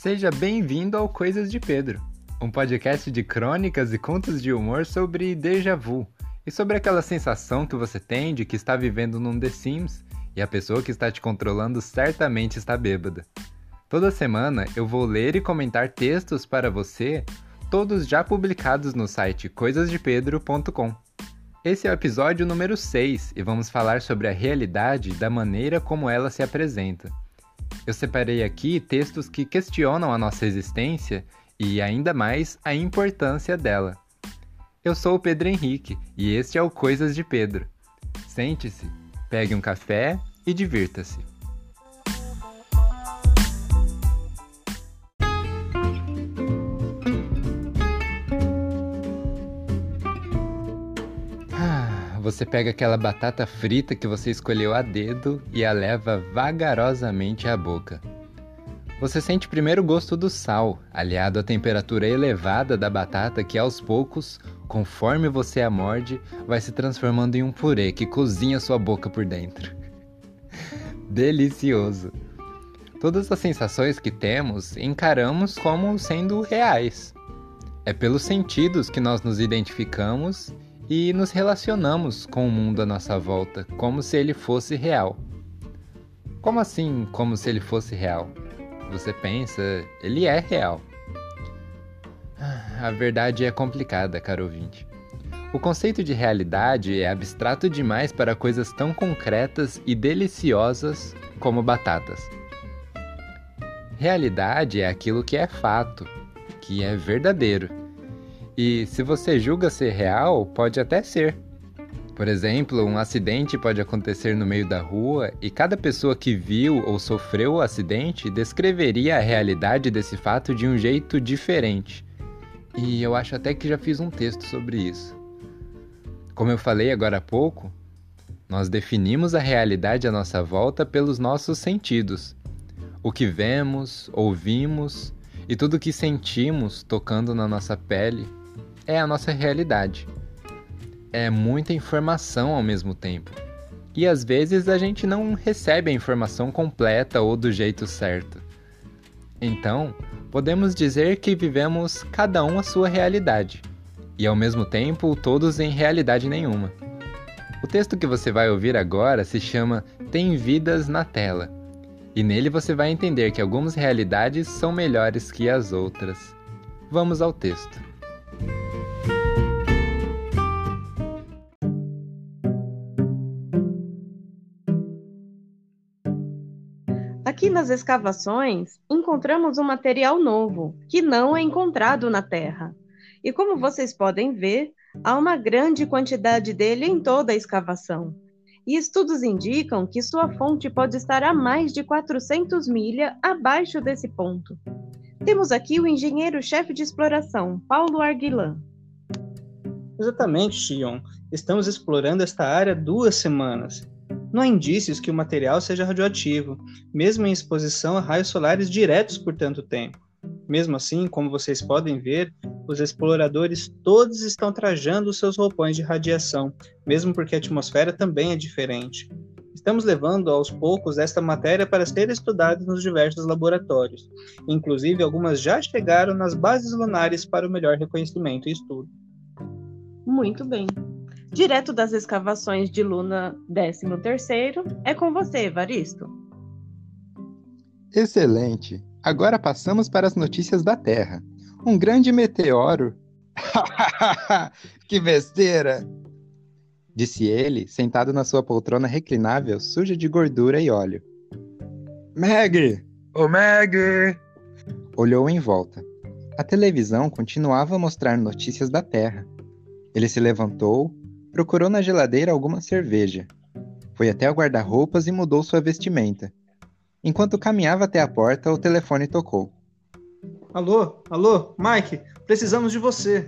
Seja bem-vindo ao Coisas de Pedro, um podcast de crônicas e contos de humor sobre déjà vu e sobre aquela sensação que você tem de que está vivendo num The Sims e a pessoa que está te controlando certamente está bêbada. Toda semana eu vou ler e comentar textos para você, todos já publicados no site coisasdepedro.com. Esse é o episódio número 6 e vamos falar sobre a realidade da maneira como ela se apresenta. Eu separei aqui textos que questionam a nossa existência e, ainda mais, a importância dela. Eu sou o Pedro Henrique e este é o Coisas de Pedro. Sente-se, pegue um café e divirta-se. Você pega aquela batata frita que você escolheu a dedo e a leva vagarosamente à boca. Você sente primeiro o gosto do sal, aliado à temperatura elevada da batata que aos poucos, conforme você a morde, vai se transformando em um purê que cozinha sua boca por dentro. Delicioso! Todas as sensações que temos encaramos como sendo reais. É pelos sentidos que nós nos identificamos e nos relacionamos com o mundo à nossa volta como se ele fosse real. Como assim, como se ele fosse real? Você pensa, ele é real. Ah, a verdade é complicada, caro ouvinte. O conceito de realidade é abstrato demais para coisas tão concretas e deliciosas como batatas. Realidade é aquilo que é fato, que é verdadeiro e se você julga ser real, pode até ser. Por exemplo, um acidente pode acontecer no meio da rua e cada pessoa que viu ou sofreu o acidente descreveria a realidade desse fato de um jeito diferente. E eu acho até que já fiz um texto sobre isso. Como eu falei agora há pouco, nós definimos a realidade à nossa volta pelos nossos sentidos. O que vemos, ouvimos e tudo o que sentimos tocando na nossa pele é a nossa realidade. É muita informação ao mesmo tempo. E às vezes a gente não recebe a informação completa ou do jeito certo. Então, podemos dizer que vivemos cada um a sua realidade, e ao mesmo tempo todos em realidade nenhuma. O texto que você vai ouvir agora se chama Tem Vidas na Tela, e nele você vai entender que algumas realidades são melhores que as outras. Vamos ao texto. Nas escavações, encontramos um material novo, que não é encontrado na Terra. E como vocês podem ver, há uma grande quantidade dele em toda a escavação. E estudos indicam que sua fonte pode estar a mais de 400 milhas abaixo desse ponto. Temos aqui o engenheiro-chefe de exploração, Paulo Arguilan. Exatamente, Xion. Estamos explorando esta área duas semanas não há indícios que o material seja radioativo, mesmo em exposição a raios solares diretos por tanto tempo. Mesmo assim, como vocês podem ver, os exploradores todos estão trajando seus roupões de radiação, mesmo porque a atmosfera também é diferente. Estamos levando aos poucos esta matéria para ser estudada nos diversos laboratórios. Inclusive, algumas já chegaram nas bases lunares para o melhor reconhecimento e estudo. Muito bem direto das escavações de Luna 13º. É com você, Evaristo. Excelente. Agora passamos para as notícias da Terra. Um grande meteoro. que besteira! Disse ele, sentado na sua poltrona reclinável, suja de gordura e óleo. Meg! Ô oh, Meg! Olhou em volta. A televisão continuava a mostrar notícias da Terra. Ele se levantou, Procurou na geladeira alguma cerveja. Foi até o guarda-roupas e mudou sua vestimenta. Enquanto caminhava até a porta, o telefone tocou. Alô, alô, Mike, precisamos de você.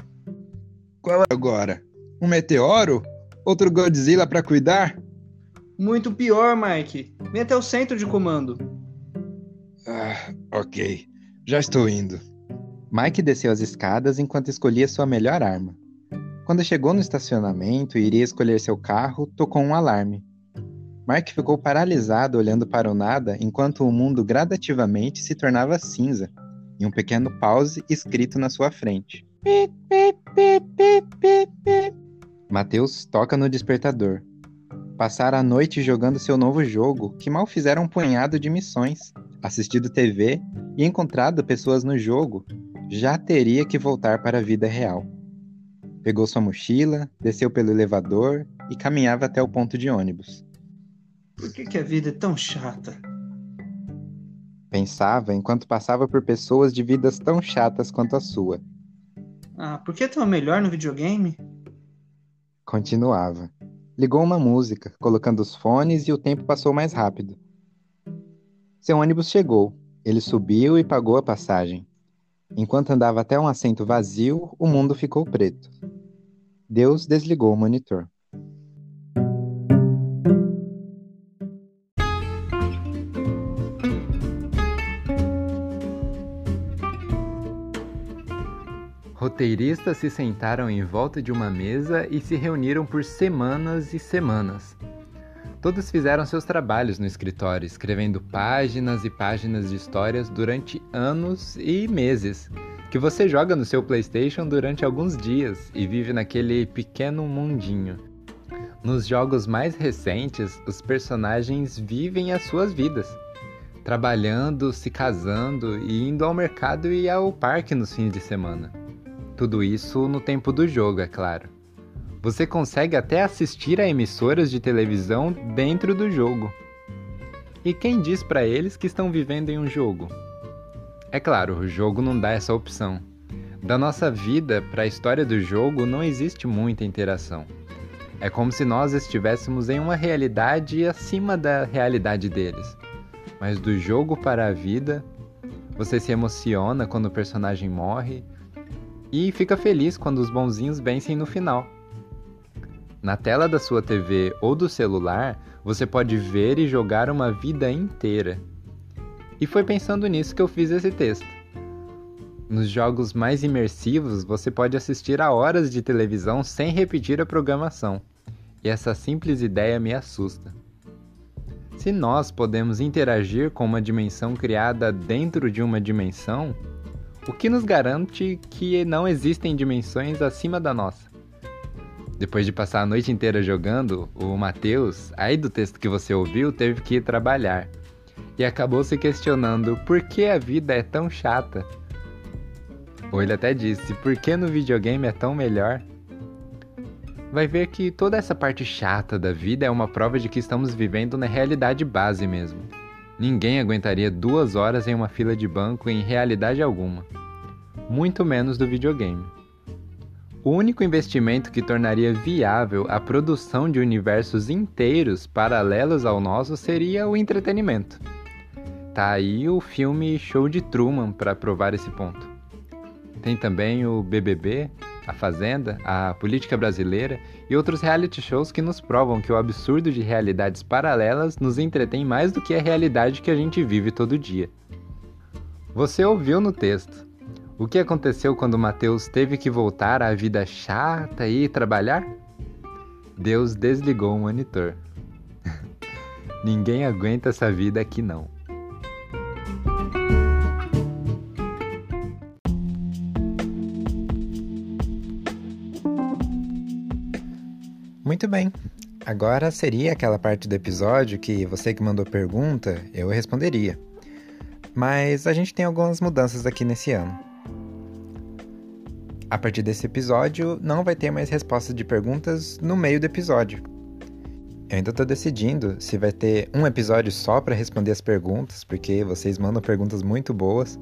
Qual é agora? Um meteoro? Outro Godzilla para cuidar? Muito pior, Mike. Vem até o centro de comando. Ah, ok. Já estou indo. Mike desceu as escadas enquanto escolhia sua melhor arma. Quando chegou no estacionamento e iria escolher seu carro, tocou um alarme. Mark ficou paralisado olhando para o nada enquanto o mundo gradativamente se tornava cinza, e um pequeno pause escrito na sua frente. Mateus toca no despertador. Passar a noite jogando seu novo jogo, que mal fizeram um punhado de missões, assistido TV e encontrado pessoas no jogo, já teria que voltar para a vida real. Pegou sua mochila, desceu pelo elevador e caminhava até o ponto de ônibus. Por que, que a vida é tão chata? Pensava enquanto passava por pessoas de vidas tão chatas quanto a sua. Ah, por que é tão melhor no videogame? Continuava. Ligou uma música, colocando os fones e o tempo passou mais rápido. Seu ônibus chegou. Ele subiu e pagou a passagem. Enquanto andava até um assento vazio, o mundo ficou preto. Deus desligou o monitor. Roteiristas se sentaram em volta de uma mesa e se reuniram por semanas e semanas. Todos fizeram seus trabalhos no escritório, escrevendo páginas e páginas de histórias durante anos e meses, que você joga no seu PlayStation durante alguns dias e vive naquele pequeno mundinho. Nos jogos mais recentes, os personagens vivem as suas vidas, trabalhando, se casando e indo ao mercado e ao parque nos fins de semana. Tudo isso no tempo do jogo, é claro. Você consegue até assistir a emissoras de televisão dentro do jogo. E quem diz para eles que estão vivendo em um jogo? É claro, o jogo não dá essa opção. Da nossa vida para a história do jogo não existe muita interação. É como se nós estivéssemos em uma realidade acima da realidade deles. Mas do jogo para a vida, você se emociona quando o personagem morre e fica feliz quando os bonzinhos vencem no final. Na tela da sua TV ou do celular, você pode ver e jogar uma vida inteira. E foi pensando nisso que eu fiz esse texto. Nos jogos mais imersivos, você pode assistir a horas de televisão sem repetir a programação. E essa simples ideia me assusta. Se nós podemos interagir com uma dimensão criada dentro de uma dimensão, o que nos garante que não existem dimensões acima da nossa? Depois de passar a noite inteira jogando, o Matheus, aí do texto que você ouviu, teve que ir trabalhar. E acabou se questionando por que a vida é tão chata. Ou ele até disse, por que no videogame é tão melhor? Vai ver que toda essa parte chata da vida é uma prova de que estamos vivendo na realidade base mesmo. Ninguém aguentaria duas horas em uma fila de banco em realidade alguma. Muito menos do videogame. O único investimento que tornaria viável a produção de universos inteiros paralelos ao nosso seria o entretenimento. Tá aí o filme Show de Truman para provar esse ponto. Tem também o BBB, a Fazenda, a política brasileira e outros reality shows que nos provam que o absurdo de realidades paralelas nos entretém mais do que a realidade que a gente vive todo dia. Você ouviu no texto. O que aconteceu quando Mateus teve que voltar à vida chata e trabalhar? Deus desligou o monitor. Ninguém aguenta essa vida aqui não. Muito bem. Agora seria aquela parte do episódio que você que mandou pergunta, eu responderia. Mas a gente tem algumas mudanças aqui nesse ano. A partir desse episódio, não vai ter mais resposta de perguntas no meio do episódio. Eu ainda estou decidindo se vai ter um episódio só para responder as perguntas, porque vocês mandam perguntas muito boas,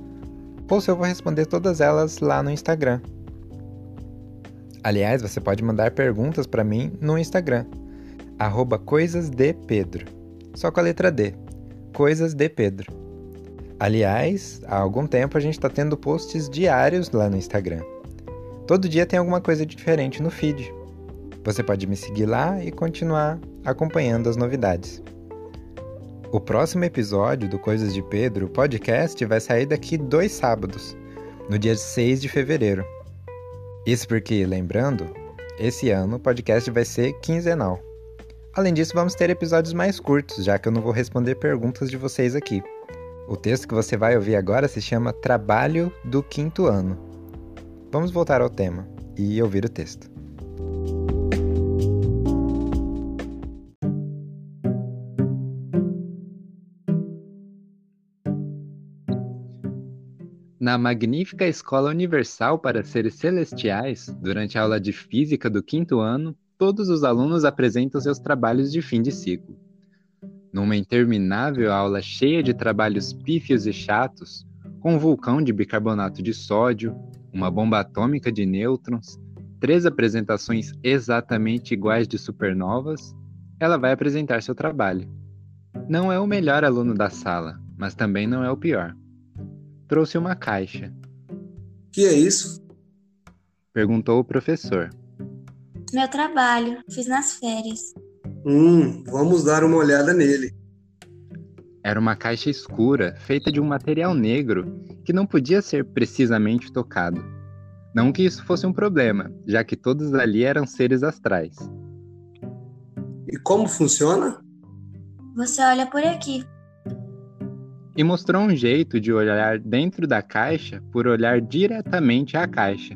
ou se eu vou responder todas elas lá no Instagram. Aliás, você pode mandar perguntas para mim no Instagram, coisasdepedro, só com a letra D, Coisas de Pedro. Aliás, há algum tempo a gente está tendo posts diários lá no Instagram. Todo dia tem alguma coisa diferente no feed. Você pode me seguir lá e continuar acompanhando as novidades. O próximo episódio do Coisas de Pedro podcast vai sair daqui dois sábados, no dia 6 de fevereiro. Isso porque, lembrando, esse ano o podcast vai ser quinzenal. Além disso, vamos ter episódios mais curtos, já que eu não vou responder perguntas de vocês aqui. O texto que você vai ouvir agora se chama Trabalho do Quinto Ano. Vamos voltar ao tema e ouvir o texto. Na magnífica Escola Universal para Seres Celestiais, durante a aula de Física do quinto ano, todos os alunos apresentam seus trabalhos de fim de ciclo. Numa interminável aula cheia de trabalhos pífios e chatos, com um vulcão de bicarbonato de sódio, uma bomba atômica de nêutrons, três apresentações exatamente iguais de supernovas, ela vai apresentar seu trabalho. Não é o melhor aluno da sala, mas também não é o pior. Trouxe uma caixa. Que é isso? Perguntou o professor. Meu trabalho, fiz nas férias. Hum, vamos dar uma olhada nele. Era uma caixa escura, feita de um material negro, que não podia ser precisamente tocado. Não que isso fosse um problema, já que todos ali eram seres astrais. E como funciona? Você olha por aqui. E mostrou um jeito de olhar dentro da caixa por olhar diretamente à caixa.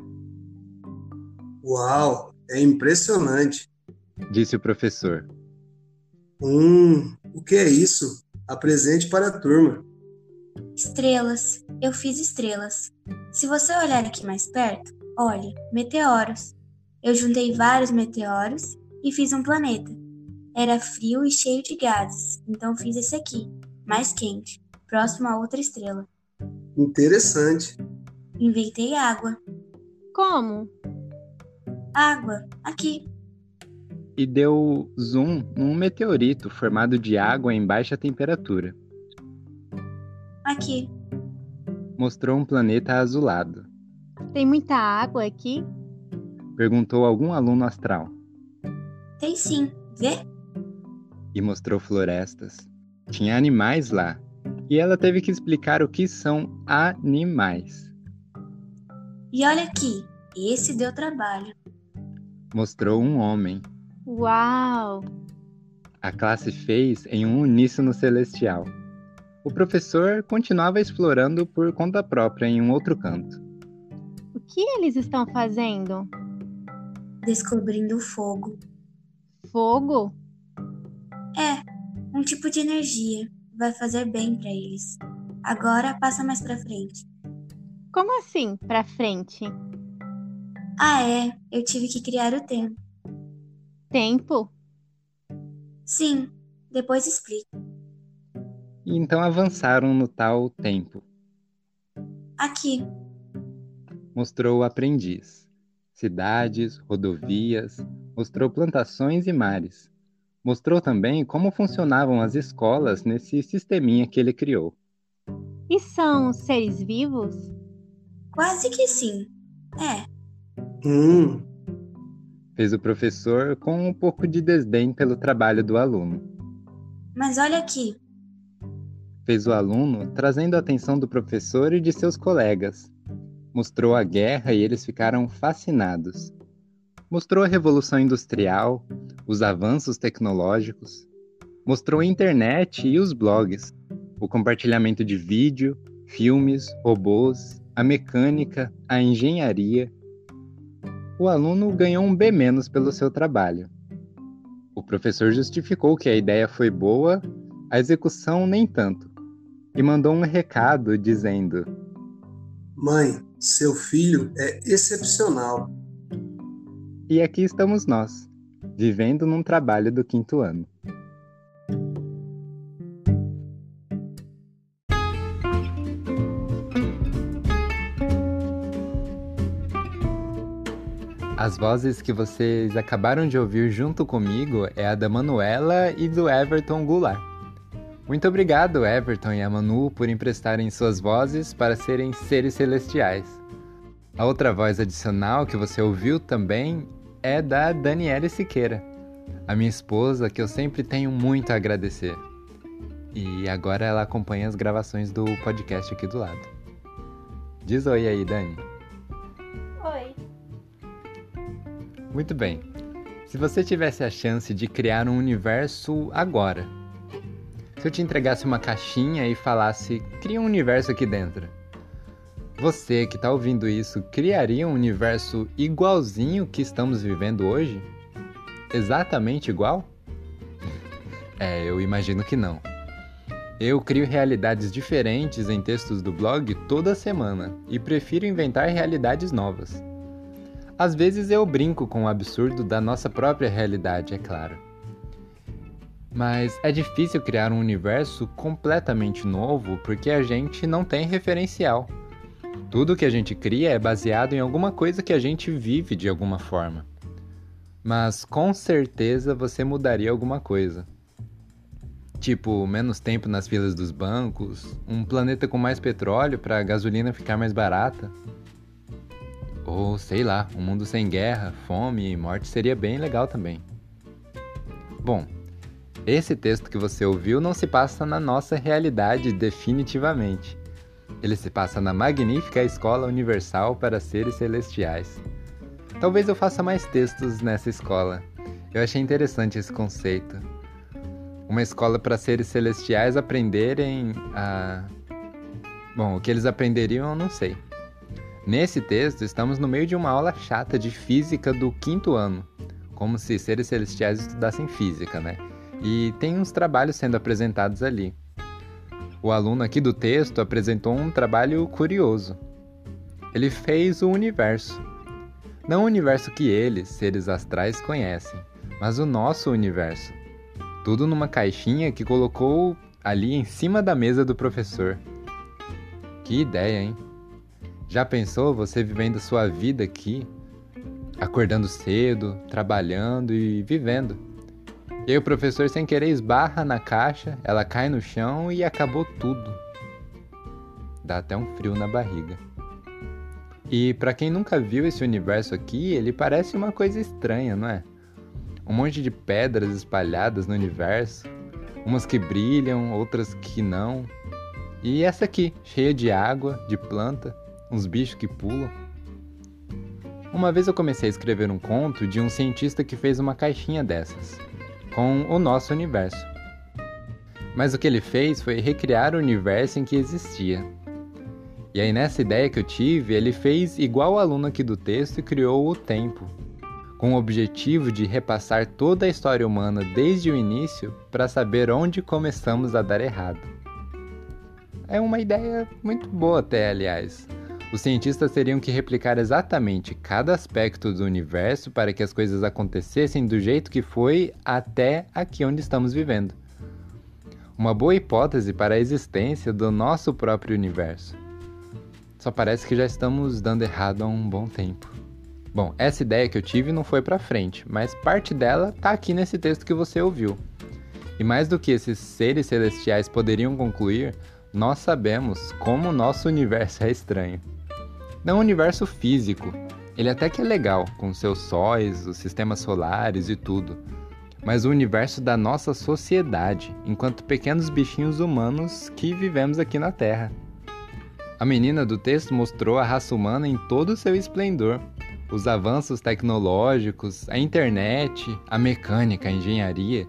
Uau, é impressionante disse o professor. Hum, o que é isso? Apresente para a turma. Estrelas. Eu fiz estrelas. Se você olhar aqui mais perto, olhe, meteoros. Eu juntei vários meteoros e fiz um planeta. Era frio e cheio de gases, então fiz esse aqui, mais quente, próximo a outra estrela. Interessante. Inventei água. Como? Água, aqui e deu zoom num meteorito formado de água em baixa temperatura. Aqui. Mostrou um planeta azulado. Tem muita água aqui? Perguntou algum aluno astral. Tem sim, vê? E mostrou florestas. Tinha animais lá. E ela teve que explicar o que são animais. E olha aqui, esse deu trabalho. Mostrou um homem Uau! A classe fez em um uníssono celestial. O professor continuava explorando por conta própria em um outro canto. O que eles estão fazendo? Descobrindo o fogo. Fogo? É, um tipo de energia. Vai fazer bem para eles. Agora passa mais para frente. Como assim, para frente? Ah, é. Eu tive que criar o tempo tempo? Sim, depois explico. E então avançaram no tal tempo. Aqui. Mostrou o aprendiz. Cidades, rodovias, mostrou plantações e mares. Mostrou também como funcionavam as escolas nesse sisteminha que ele criou. E são seres vivos? Quase que sim. É. Hum, fez o professor com um pouco de desdém pelo trabalho do aluno. Mas olha aqui. Fez o aluno trazendo a atenção do professor e de seus colegas. Mostrou a guerra e eles ficaram fascinados. Mostrou a revolução industrial, os avanços tecnológicos. Mostrou a internet e os blogs, o compartilhamento de vídeo, filmes, robôs, a mecânica, a engenharia o aluno ganhou um B- pelo seu trabalho. O professor justificou que a ideia foi boa, a execução nem tanto, e mandou um recado dizendo: Mãe, seu filho é excepcional. E aqui estamos nós, vivendo num trabalho do quinto ano. As vozes que vocês acabaram de ouvir junto comigo é a da Manuela e do Everton Goulart. Muito obrigado, Everton e a Manu, por emprestarem suas vozes para serem seres celestiais. A outra voz adicional que você ouviu também é da Daniela Siqueira, a minha esposa, que eu sempre tenho muito a agradecer. E agora ela acompanha as gravações do podcast aqui do lado. Diz oi aí, Dani. Muito bem. Se você tivesse a chance de criar um universo agora, Se eu te entregasse uma caixinha e falasse, cria um universo aqui dentro. Você que está ouvindo isso, criaria um universo igualzinho que estamos vivendo hoje? Exatamente igual? É, eu imagino que não. Eu crio realidades diferentes em textos do blog toda semana e prefiro inventar realidades novas. Às vezes eu brinco com o absurdo da nossa própria realidade, é claro. Mas é difícil criar um universo completamente novo porque a gente não tem referencial. Tudo que a gente cria é baseado em alguma coisa que a gente vive de alguma forma. Mas com certeza você mudaria alguma coisa. Tipo, menos tempo nas filas dos bancos, um planeta com mais petróleo para a gasolina ficar mais barata. Ou sei lá, um mundo sem guerra, fome e morte seria bem legal também. Bom, esse texto que você ouviu não se passa na nossa realidade definitivamente. Ele se passa na magnífica Escola Universal para Seres Celestiais. Talvez eu faça mais textos nessa escola. Eu achei interessante esse conceito. Uma escola para seres celestiais aprenderem a. Bom, o que eles aprenderiam eu não sei. Nesse texto, estamos no meio de uma aula chata de física do quinto ano, como se seres celestiais estudassem física, né? E tem uns trabalhos sendo apresentados ali. O aluno aqui do texto apresentou um trabalho curioso. Ele fez o universo. Não o universo que eles, seres astrais, conhecem, mas o nosso universo. Tudo numa caixinha que colocou ali em cima da mesa do professor. Que ideia, hein? Já pensou você vivendo sua vida aqui, acordando cedo, trabalhando e vivendo? E aí o professor sem querer esbarra na caixa, ela cai no chão e acabou tudo. Dá até um frio na barriga. E para quem nunca viu esse universo aqui, ele parece uma coisa estranha, não é? Um monte de pedras espalhadas no universo, umas que brilham, outras que não. E essa aqui, cheia de água, de planta, uns bichos que pulam. Uma vez eu comecei a escrever um conto de um cientista que fez uma caixinha dessas com o nosso universo. Mas o que ele fez foi recriar o universo em que existia. E aí, nessa ideia que eu tive, ele fez igual o aluno aqui do texto e criou o tempo, com o objetivo de repassar toda a história humana desde o início para saber onde começamos a dar errado. É uma ideia muito boa, até, aliás. Os cientistas teriam que replicar exatamente cada aspecto do universo para que as coisas acontecessem do jeito que foi até aqui onde estamos vivendo. Uma boa hipótese para a existência do nosso próprio universo. Só parece que já estamos dando errado há um bom tempo. Bom, essa ideia que eu tive não foi para frente, mas parte dela está aqui nesse texto que você ouviu. E mais do que esses seres celestiais poderiam concluir, nós sabemos como o nosso universo é estranho. Não o universo físico. Ele até que é legal, com seus sóis, os sistemas solares e tudo. Mas o universo da nossa sociedade, enquanto pequenos bichinhos humanos que vivemos aqui na Terra. A menina do texto mostrou a raça humana em todo o seu esplendor. Os avanços tecnológicos, a internet, a mecânica, a engenharia,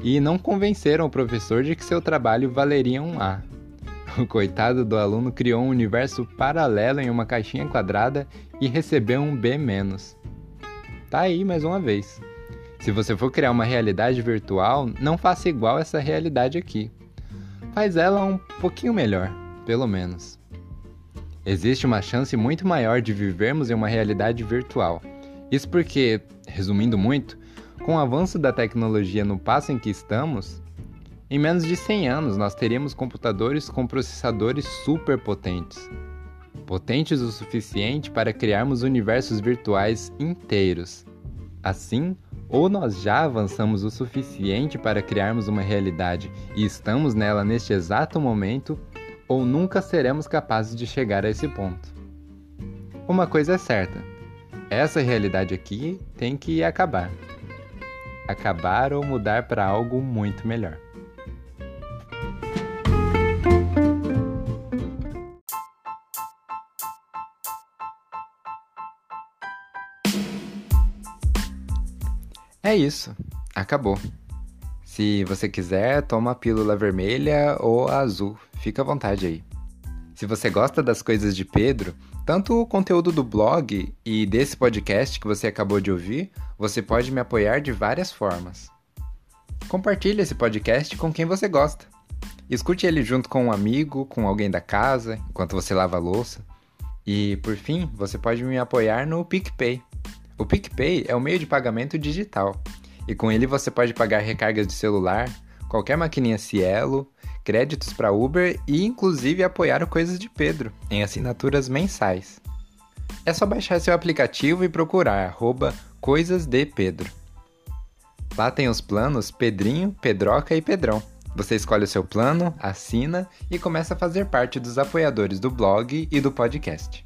e não convenceram o professor de que seu trabalho valeria um A. O coitado do aluno criou um universo paralelo em uma caixinha quadrada e recebeu um B-. Tá aí mais uma vez. Se você for criar uma realidade virtual, não faça igual essa realidade aqui. Faz ela um pouquinho melhor, pelo menos. Existe uma chance muito maior de vivermos em uma realidade virtual. Isso porque, resumindo muito, com o avanço da tecnologia no passo em que estamos, em menos de 100 anos, nós teríamos computadores com processadores super potentes. Potentes o suficiente para criarmos universos virtuais inteiros. Assim, ou nós já avançamos o suficiente para criarmos uma realidade e estamos nela neste exato momento, ou nunca seremos capazes de chegar a esse ponto. Uma coisa é certa: essa realidade aqui tem que acabar. Acabar ou mudar para algo muito melhor. É isso, acabou. Se você quiser, toma a pílula vermelha ou a azul, fica à vontade aí. Se você gosta das coisas de Pedro, tanto o conteúdo do blog e desse podcast que você acabou de ouvir, você pode me apoiar de várias formas. Compartilhe esse podcast com quem você gosta. Escute ele junto com um amigo, com alguém da casa, enquanto você lava a louça. E, por fim, você pode me apoiar no PicPay. O PicPay é o meio de pagamento digital, e com ele você pode pagar recargas de celular, qualquer maquininha Cielo, créditos para Uber e inclusive apoiar o Coisas de Pedro em assinaturas mensais. É só baixar seu aplicativo e procurar arroba Coisas de Pedro. Lá tem os planos Pedrinho, Pedroca e Pedrão. Você escolhe o seu plano, assina e começa a fazer parte dos apoiadores do blog e do podcast.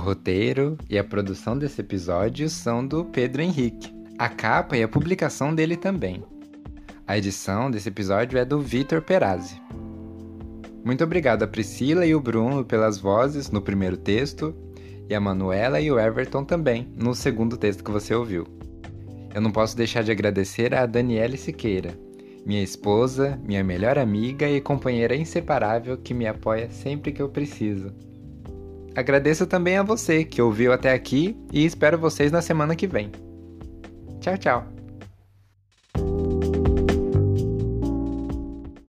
Roteiro e a produção desse episódio são do Pedro Henrique. A capa e a publicação dele também. A edição desse episódio é do Vitor Perazzi. Muito obrigado a Priscila e o Bruno pelas vozes no primeiro texto, e a Manuela e o Everton também no segundo texto que você ouviu. Eu não posso deixar de agradecer a Daniele Siqueira, minha esposa, minha melhor amiga e companheira inseparável que me apoia sempre que eu preciso. Agradeço também a você que ouviu até aqui e espero vocês na semana que vem. Tchau, tchau!